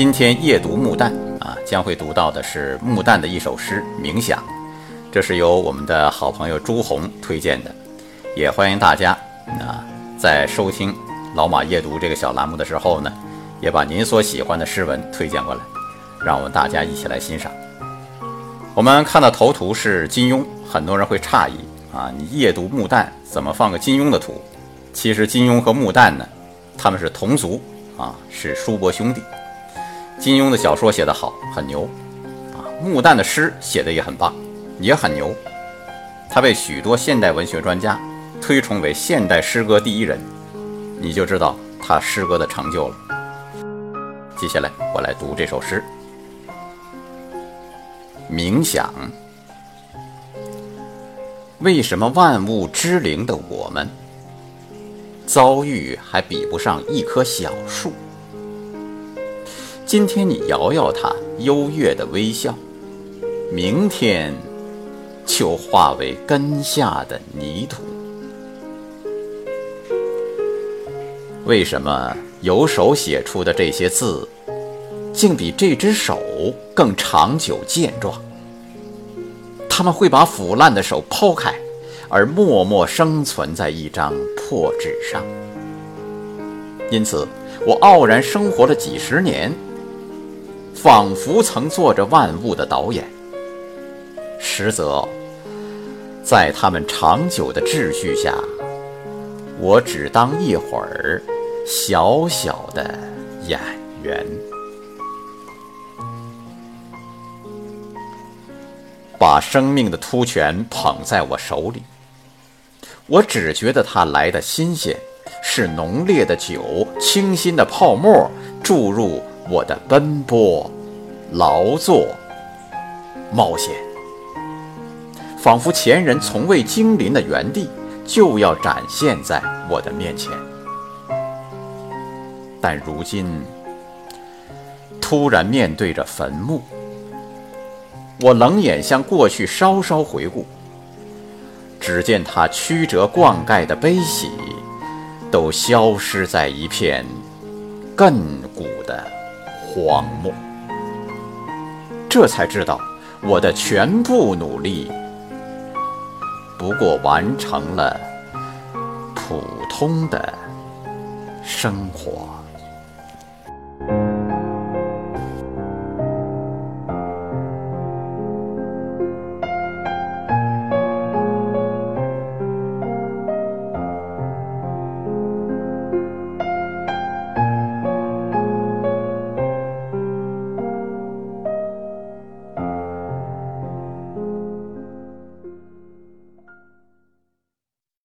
今天夜读木旦啊，将会读到的是木旦的一首诗《冥想》，这是由我们的好朋友朱红推荐的，也欢迎大家啊，在收听老马夜读这个小栏目的时候呢，也把您所喜欢的诗文推荐过来，让我们大家一起来欣赏。我们看到头图是金庸，很多人会诧异啊，你夜读木旦怎么放个金庸的图？其实金庸和木旦呢，他们是同族啊，是叔伯兄弟。金庸的小说写得好，很牛，啊，穆旦的诗写得也很棒，也很牛，他被许多现代文学专家推崇为现代诗歌第一人，你就知道他诗歌的成就了。接下来我来读这首诗，冥想。为什么万物之灵的我们，遭遇还比不上一棵小树？今天你摇摇它优越的微笑，明天就化为根下的泥土。为什么有手写出的这些字，竟比这只手更长久健壮？他们会把腐烂的手抛开，而默默生存在一张破纸上。因此，我傲然生活了几十年。仿佛曾做着万物的导演，实则，在他们长久的秩序下，我只当一会儿小小的演员。把生命的突泉捧在我手里，我只觉得它来的新鲜，是浓烈的酒，清新的泡沫注入。我的奔波、劳作、冒险，仿佛前人从未经临的原地，就要展现在我的面前。但如今，突然面对着坟墓，我冷眼向过去稍稍回顾，只见他曲折灌溉的悲喜，都消失在一片亘古的。荒漠，这才知道我的全部努力，不过完成了普通的生活。